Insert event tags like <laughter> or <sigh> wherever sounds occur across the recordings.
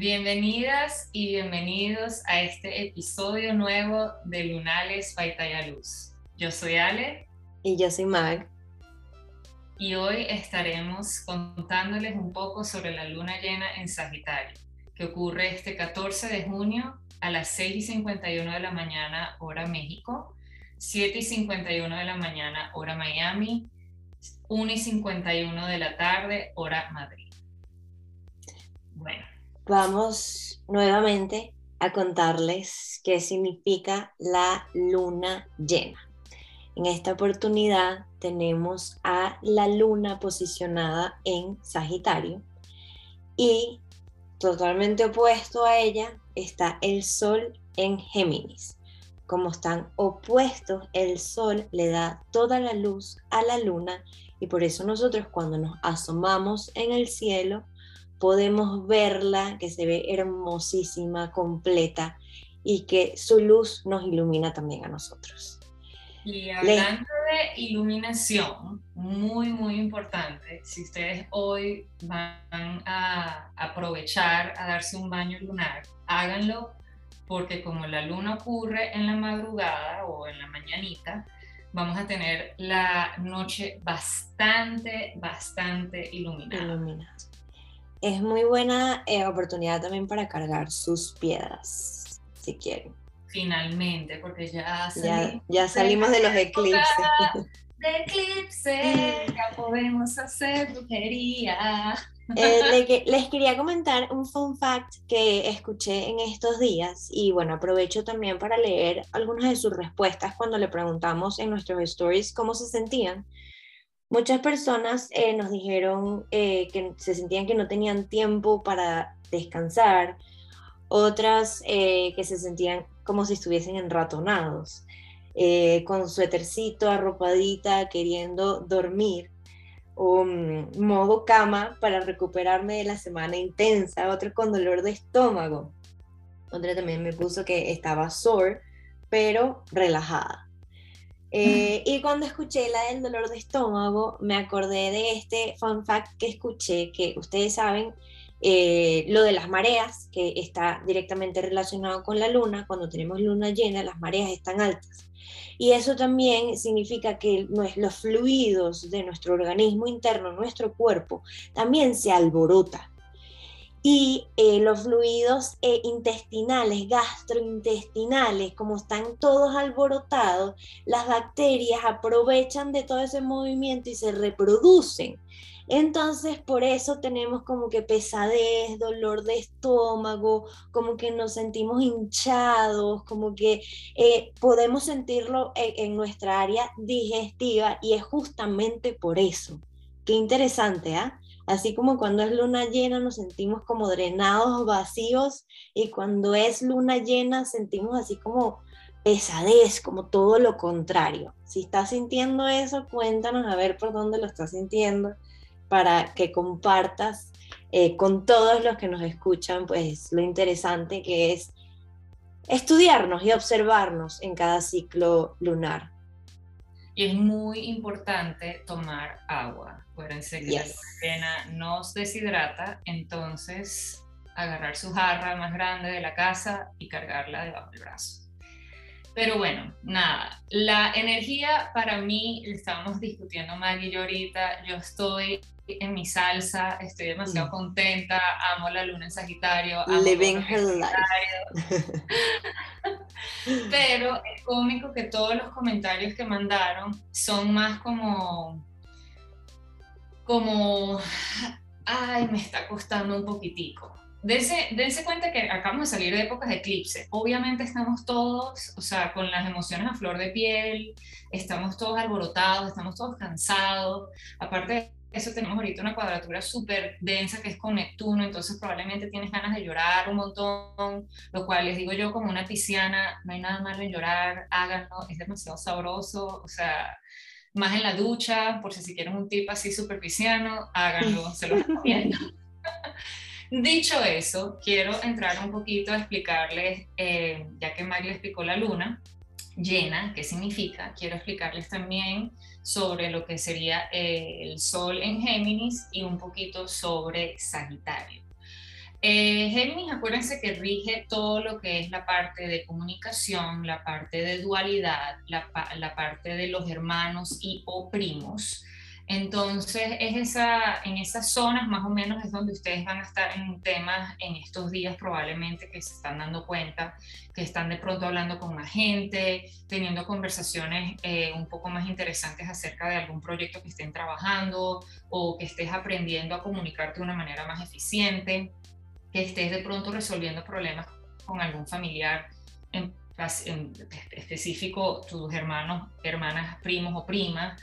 Bienvenidas y bienvenidos a este episodio nuevo de Lunales Paitaya Luz. Yo soy Ale. Y yo soy Mag. Y hoy estaremos contándoles un poco sobre la luna llena en Sagitario, que ocurre este 14 de junio a las 6 y 51 de la mañana, hora México, 7 y 51 de la mañana, hora Miami, 1 y 51 de la tarde, hora Madrid. Vamos nuevamente a contarles qué significa la luna llena. En esta oportunidad tenemos a la luna posicionada en Sagitario y totalmente opuesto a ella está el sol en Géminis. Como están opuestos, el sol le da toda la luz a la luna y por eso nosotros cuando nos asomamos en el cielo podemos verla, que se ve hermosísima, completa y que su luz nos ilumina también a nosotros. Y hablando de iluminación, muy, muy importante, si ustedes hoy van a aprovechar a darse un baño lunar, háganlo porque como la luna ocurre en la madrugada o en la mañanita, vamos a tener la noche bastante, bastante iluminada. Es muy buena eh, oportunidad también para cargar sus piedras, si quieren. Finalmente, porque ya salimos, ya, salimos de, los eclipses. De eclipse, ya podemos hacer brujería. Eh, <laughs> les quería comentar un fun fact que escuché en estos días y bueno, aprovecho también para leer algunas de sus respuestas cuando le preguntamos en nuestros stories cómo se sentían. Muchas personas eh, nos dijeron eh, que se sentían que no tenían tiempo para descansar, otras que se sentían como si estuviesen enratonados, con suétercito, arropadita, queriendo dormir un modo cama para recuperarme de la semana intensa, otro con dolor de estómago. Otra también me puso que estaba sore, pero relajada. Eh, y cuando escuché la del dolor de estómago, me acordé de este fun fact que escuché, que ustedes saben, eh, lo de las mareas, que está directamente relacionado con la luna. Cuando tenemos luna llena, las mareas están altas. Y eso también significa que los fluidos de nuestro organismo interno, nuestro cuerpo, también se alborota. Y eh, los fluidos eh, intestinales, gastrointestinales, como están todos alborotados, las bacterias aprovechan de todo ese movimiento y se reproducen. Entonces, por eso tenemos como que pesadez, dolor de estómago, como que nos sentimos hinchados, como que eh, podemos sentirlo en, nuestra área digestiva y es justamente por eso. Qué interesante, ¿ah? Así como cuando es luna llena nos sentimos como drenados, vacíos, y cuando es luna llena sentimos así como pesadez, como todo lo contrario. Si estás sintiendo eso, cuéntanos a ver por dónde lo estás sintiendo para que compartas eh, con todos los que nos escuchan, pues lo interesante que es estudiarnos y observarnos en cada ciclo lunar. Y es muy importante tomar agua. Acuérdense que la nos deshidrata, entonces agarrar su jarra más grande de la casa y cargarla debajo del brazo. Pero bueno, nada, la energía para mí, estábamos discutiendo Maggie y yo ahorita, yo estoy en mi salsa, estoy demasiado mm. contenta, amo la luna en Sagitario. Living her life. <laughs> Pero es cómico que todos los comentarios que mandaron son más como, como, ay, me está costando un poquitico. Dense, dense, cuenta que acabamos de salir de épocas de eclipse. Obviamente estamos todos, o sea, con las emociones a flor de piel, estamos todos alborotados, estamos todos cansados. Aparte de eso, tenemos ahorita una cuadratura súper densa que es con Neptuno, entonces probablemente tienes ganas de llorar un montón, lo cual les digo yo como una pisciana, no hay nada malo en llorar, háganlo, es demasiado sabroso, o sea, más en la ducha, por si, si quieren un tip así súper pisciano, háganlo, se lo recomiendo. <laughs> Dicho eso, quiero entrar un poquito a explicarles, eh, ya que Maggie explicó la luna llena, qué significa, quiero explicarles también sobre lo que sería eh, el sol en Géminis y un poquito sobre Sagitario. Eh, Géminis, acuérdense que rige todo lo que es la parte de comunicación, la parte de dualidad, la, la parte de los hermanos y o primos. Entonces, es esa, en esas zonas más o menos es donde ustedes van a estar en temas en estos días probablemente que se están dando cuenta, que están de pronto hablando con más gente, teniendo conversaciones eh, un poco más interesantes acerca de algún proyecto que estén trabajando o que estés aprendiendo a comunicarte de una manera más eficiente, que estés de pronto resolviendo problemas con algún familiar en, en específico, tus hermanos, hermanas, primos o primas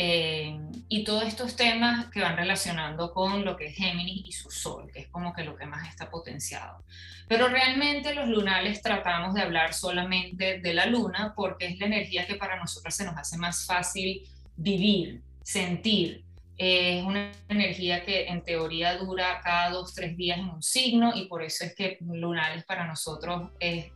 eh, y todos estos temas que van relacionando con lo que es Géminis y su Sol, que es como que lo que más está potenciado. Pero realmente los lunales tratamos de hablar solamente de la luna porque es la energía que para nosotros se nos hace más fácil vivir, sentir. es una energía que en teoría dura cada dos, tres días en un signo y por eso es que lunales para nosotros es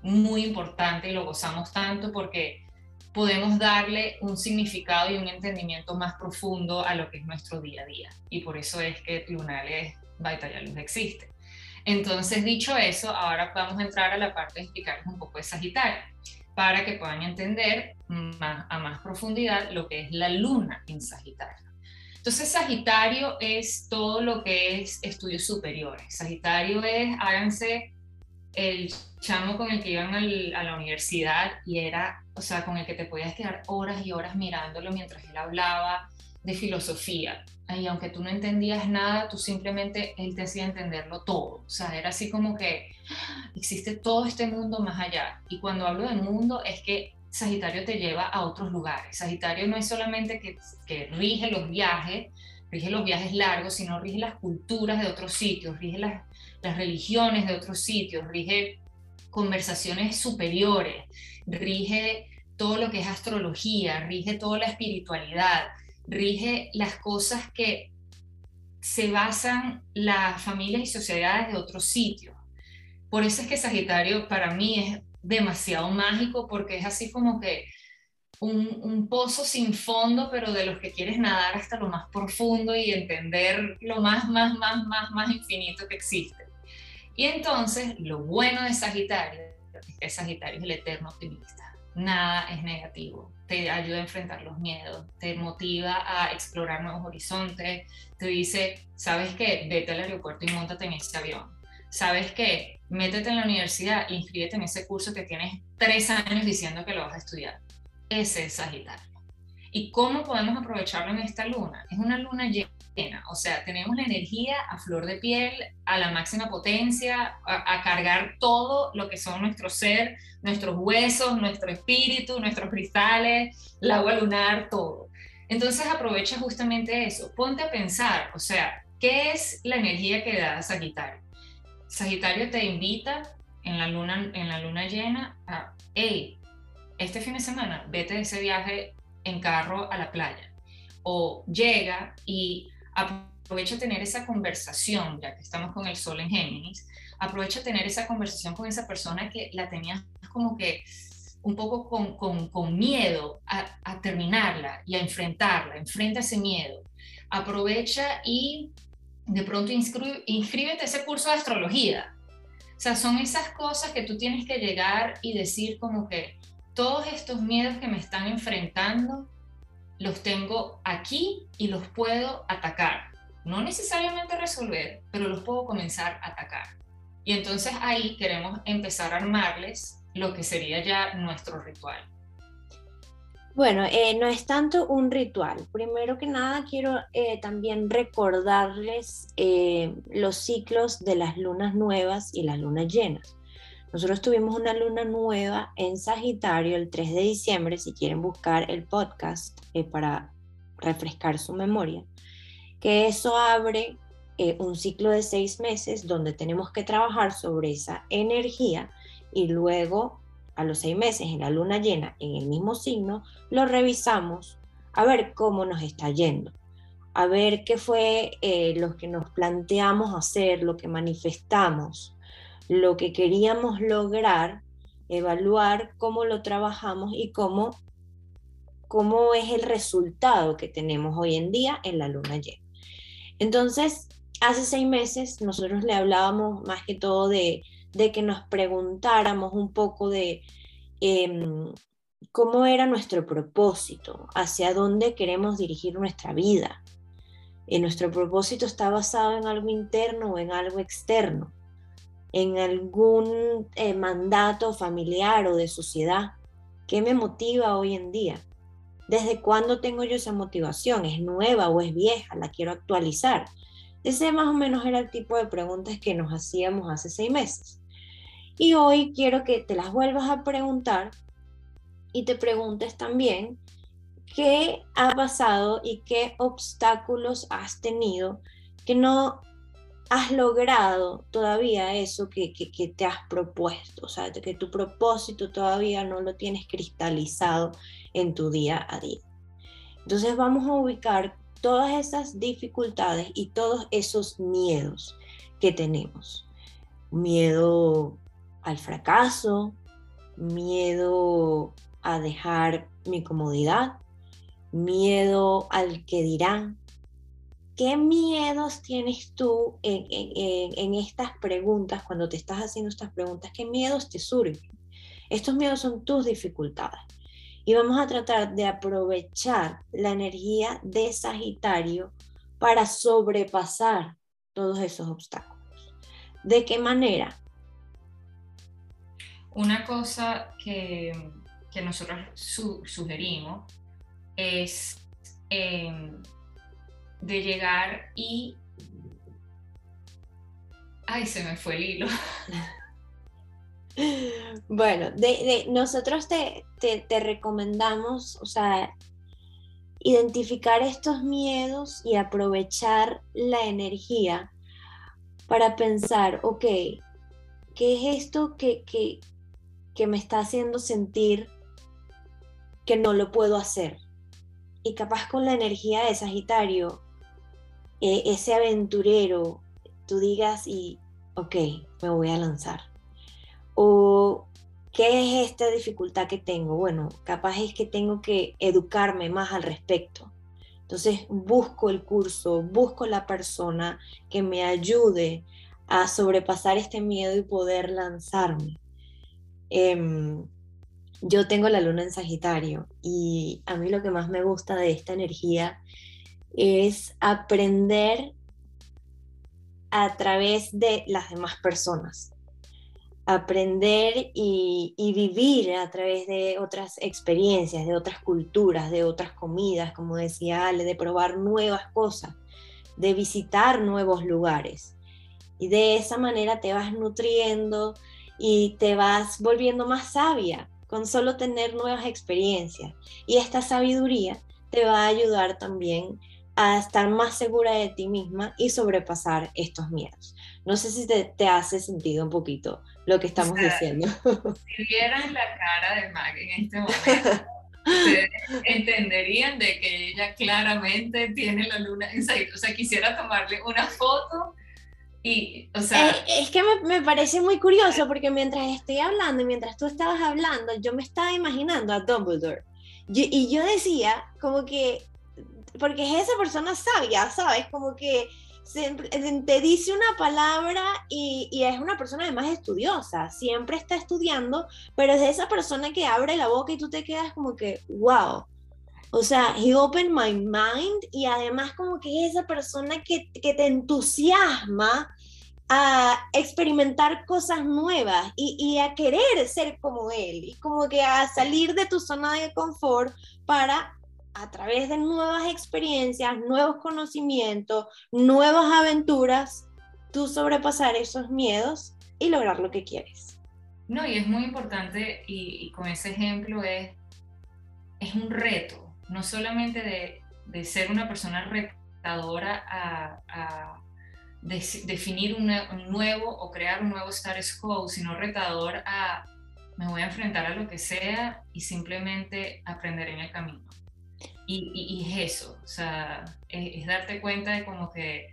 muy importante y lo gozamos tanto porque podemos darle un significado y un entendimiento más profundo a lo que es nuestro día a día. Y por eso es que Lunales Baitaya Luz existe. Entonces, dicho eso, ahora vamos a entrar a la parte de explicarles un poco de Sagitario, para que puedan entender más, a más profundidad lo que es la luna en Sagitario. Entonces, Sagitario es todo lo que es estudios superiores. Sagitario es, háganse el chamo con el que iban a la universidad y era, o sea, con el que te podías quedar horas y horas mirándolo mientras él hablaba de filosofía. Y aunque tú no entendías nada, tú simplemente, él te hacía entenderlo todo. O sea, era así como que ¡ah! existe todo este mundo más allá. Y cuando hablo de mundo es que Sagitario te lleva a otros lugares. Sagitario no es solamente que, que rige los viajes, rige los viajes largos, sino rige las culturas de otros sitios, rige las, las religiones de otros sitios, rige conversaciones superiores, rige todo lo que es astrología, rige toda la espiritualidad, rige las cosas que se basan las familias y sociedades de otros sitios. Por eso es que Sagitario para mí es demasiado mágico porque es así como que un, pozo sin fondo, pero de los que quieres nadar hasta lo más profundo y entender lo más, más, más, más, más infinito que existe. Y entonces, lo bueno de Sagitario es que Sagitario es el eterno optimista. Nada es negativo. Te ayuda a enfrentar los miedos, te motiva a explorar nuevos horizontes, te dice, ¿sabes qué? Vete al aeropuerto y montate en ese avión. ¿Sabes qué? Métete en la universidad, inscríbete en ese curso que tienes tres años diciendo que lo vas a estudiar. Ese es Sagitario. ¿Y cómo podemos aprovecharlo en esta luna? Es una luna llena o sea, tenemos la energía a flor de piel, a la máxima potencia, a, cargar todo lo que son nuestro ser, nuestros huesos, nuestro espíritu, nuestros cristales, el agua lunar, todo. Entonces aprovecha justamente eso. Ponte a pensar, o sea, ¿qué es la energía que da Sagitario? Sagitario te invita en la luna, en la luna llena a, hey, este fin de semana vete de ese viaje en carro a la playa. O llega y aprovecha tener esa conversación, ya que estamos con el sol en Géminis, aprovecha tener esa conversación con esa persona que la tenías como que un poco con, con, con miedo a, a, terminarla y a enfrentarla, enfrenta ese miedo. Aprovecha y de pronto inscríbete a ese curso de astrología. O sea, son esas cosas que tú tienes que llegar y decir como que todos estos miedos que me están enfrentando, los tengo aquí y los puedo atacar. No necesariamente resolver, pero los puedo comenzar a atacar. Y entonces ahí queremos empezar a armarles lo que sería ya nuestro ritual. Bueno, eh, no es tanto un ritual. Primero que nada, quiero eh, también recordarles eh, los ciclos de las lunas nuevas y las lunas llenas. Nosotros tuvimos una luna nueva en Sagitario el 3 de diciembre, si quieren buscar el podcast eh, para refrescar su memoria, que eso abre eh, un ciclo de seis meses donde tenemos que trabajar sobre esa energía y luego a los seis meses en la luna llena en el mismo signo, lo revisamos a ver cómo nos está yendo, a ver qué fue eh, lo que nos planteamos hacer, lo que manifestamos, lo que queríamos lograr, evaluar cómo lo trabajamos y cómo, cómo es el resultado que tenemos hoy en día en la luna llena. Entonces, hace seis meses nosotros le hablábamos más que todo de, que nos preguntáramos un poco de em, cómo era nuestro propósito, hacia dónde queremos dirigir nuestra vida. Y nuestro propósito está basado en algo interno o en algo externo, en algún eh, mandato familiar o de sociedad. ¿Qué me motiva hoy en día? ¿Desde cuándo tengo yo esa motivación? ¿Es nueva o es vieja? ¿La quiero actualizar? Ese más o menos era el tipo de preguntas que nos hacíamos hace seis meses. Y hoy quiero que te las vuelvas a preguntar y te preguntes también qué ha pasado y qué obstáculos has tenido que no has logrado todavía eso que, te has propuesto, o sea, que tu propósito todavía no lo tienes cristalizado en tu día a día. Entonces vamos a ubicar todas esas dificultades y todos esos miedos que tenemos. Miedo al fracaso, miedo a dejar mi comodidad, miedo al que dirán. ¿Qué miedos tienes tú en, estas preguntas, cuando te estás haciendo estas preguntas? ¿Qué miedos te surgen? Estos miedos son tus dificultades. Y vamos a tratar de aprovechar la energía de Sagitario para sobrepasar todos esos obstáculos. ¿De qué manera? Una cosa que, nosotros sugerimos es em, de llegar y... Ay, se me fue el hilo. Bueno, de, nosotros te, te, recomendamos, o sea, identificar estos miedos y aprovechar la energía para pensar, ok, ¿qué es esto que, que, que me está haciendo sentir que no lo puedo hacer? Y capaz con la energía de Sagitario, e, ese aventurero, tú digas y, ok, me voy a lanzar. O, ¿qué es esta dificultad que tengo? Bueno, capaz es que tengo que educarme más al respecto. Entonces busco el curso, busco la persona que me ayude a sobrepasar este miedo y poder lanzarme. Em, yo tengo la luna en Sagitario y a mí lo que más me gusta de esta energía es aprender a través de las demás personas. Aprender y, vivir a través de otras experiencias, de otras culturas, de otras comidas, como decía Ale, de probar nuevas cosas, de visitar nuevos lugares. Y de esa manera te vas nutriendo y te vas volviendo más sabia con solo tener nuevas experiencias. Y esta sabiduría te va a ayudar también a estar más segura de ti misma y sobrepasar estos miedos. No sé si te, hace sentido un poquito lo que estamos diciendo. <laughs> Si vieran la cara de Mag en este momento, ustedes entenderían de que ella claramente tiene la luna en O sea, quisiera tomarle una foto y, o sea... Eh, es, que me, me, parece muy curioso porque mientras estoy hablando y mientras tú estabas hablando, yo me estaba imaginando a Dumbledore. y yo decía como que porque es esa persona sabia, ¿sabes? Como que te dice una palabra y, es una persona además estudiosa, siempre está estudiando, pero es esa persona que abre la boca y tú te quedas como que, wow. O sea, he opened my mind y además como que es esa persona que, que te entusiasma a experimentar cosas nuevas y, y, a querer ser como él, y como que a salir de tu zona de confort para a través de nuevas experiencias, nuevos conocimientos, nuevas aventuras, tú sobrepasar esos miedos y lograr lo que quieres. No, y es muy importante, y, con ese ejemplo es, es un reto, no solamente de, de ser una persona retadora a, definir un nuevo o crear un nuevo status quo, sino retador a me voy a enfrentar a lo que sea y simplemente aprender en el camino. Y, es eso, o sea, es, darte cuenta de como que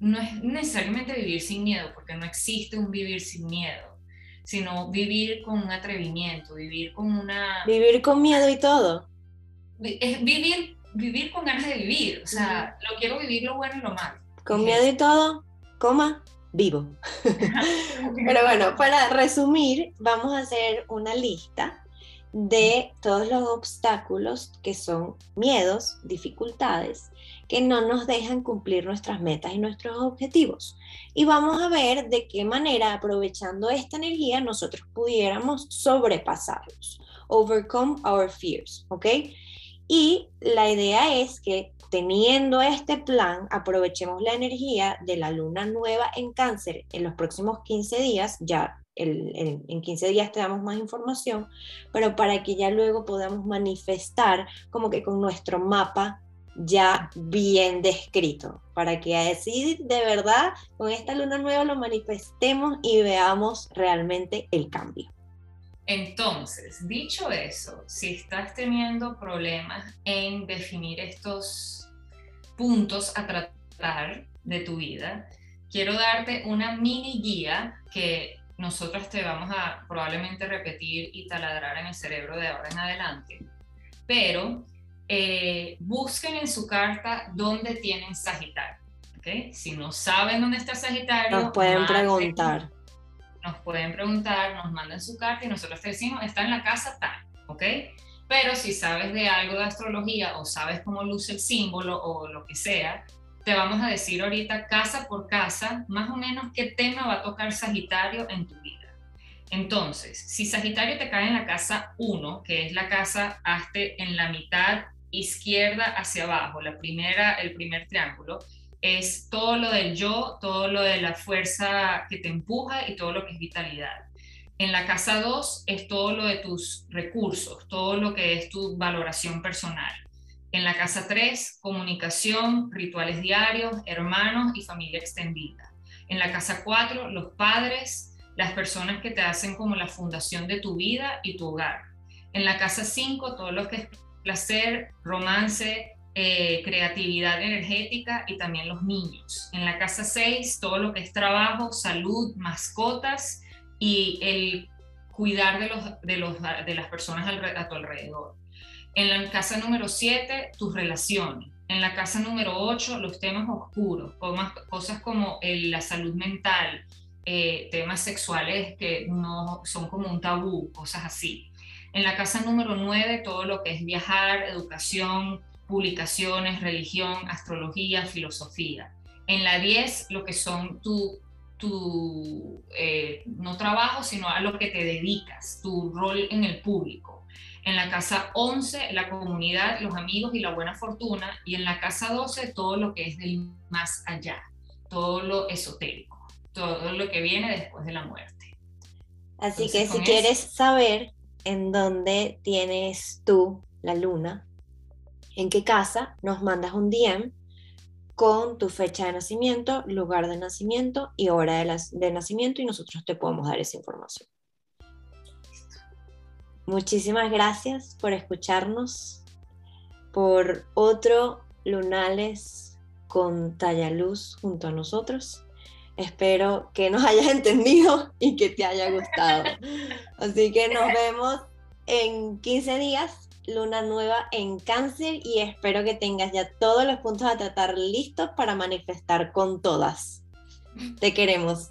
no es necesariamente vivir sin miedo, porque no existe un vivir sin miedo, sino vivir con un atrevimiento, vivir con una... Vivir con miedo y todo. Es vivir, vivir con ganas de vivir, o sea, lo quiero vivir lo bueno y lo malo. Con miedo y todo, coma, vivo. <laughs> Pero bueno, para resumir, vamos a hacer una lista de todos los obstáculos que son miedos, dificultades, que no nos dejan cumplir nuestras metas y nuestros objetivos. Y vamos a ver de qué manera, aprovechando esta energía, nosotros pudiéramos sobrepasarlos, overcome our fears, ¿ok? Y la idea es que teniendo este plan, aprovechemos la energía de la luna nueva en cáncer en los próximos 15 días, ya en 15 días te damos más información, pero para que ya luego podamos manifestar como que con nuestro mapa ya bien descrito, para que así de verdad con esta luna nueva lo manifestemos y veamos realmente el cambio. Entonces, dicho eso, si estás teniendo problemas en definir estos puntos a tratar de tu vida, quiero darte una mini guía que nosotros te vamos a probablemente repetir y taladrar en el cerebro de ahora en adelante. Pero eh, busquen en su carta dónde tienen Sagitario. ¿okay? Si no saben dónde está Sagitario, nos pueden preguntar. Nos pueden preguntar, nos mandan su carta y nosotros te decimos, está en la casa tal, ¿ok? Pero si sabes de algo de astrología o sabes cómo luce el símbolo o lo que sea, te vamos a decir ahorita casa por casa, más o menos qué tema va a tocar Sagitario en tu vida. Entonces, si Sagitario te cae en la casa 1, que es la casa hazte en la mitad izquierda hacia abajo, la primera, el primer triángulo, es todo lo del yo, todo lo de la fuerza que te empuja y todo lo que es vitalidad. En la casa 2 es todo lo de tus recursos, todo lo que es tu valoración personal. En la casa 3, comunicación, rituales diarios, hermanos y familia extendida. En la casa 4, los padres, las personas que te hacen como la fundación de tu vida y tu hogar. En la casa 5, todo lo que es placer, romance, eh, creatividad energética y también los niños. En la casa 6, todo lo que es trabajo, salud, mascotas y el cuidar de, los, de, los, de las personas a tu alrededor. En la casa número 7, tus relaciones. En la casa número 8, los temas oscuros, cosas como la salud mental, eh, temas sexuales que no son como un tabú, cosas así. En la casa número 9, todo lo que es viajar, educación, publicaciones, religión, astrología, filosofía. En la 10, lo que son tu, tu eh, no trabajo, sino a lo que te dedicas, tu rol en el público. En la casa 11, la comunidad, los amigos y la buena fortuna. Y en la casa 12, todo lo que es del más allá, todo lo esotérico, todo lo que viene después de la muerte. Así que si quieres saber en dónde tienes tú la luna, en qué casa, nos mandas un DM con tu fecha de nacimiento, lugar de nacimiento y hora de, de nacimiento y nosotros te podemos dar esa información. Muchísimas gracias por escucharnos, por otro Lunales con Talla Luz junto a nosotros. Espero que nos <laughs> hayas entendido y que te haya gustado. Así que nos <laughs> vemos en 15 días, luna nueva en cáncer y espero que tengas ya todos los puntos a tratar listos para manifestar con todas. Te queremos.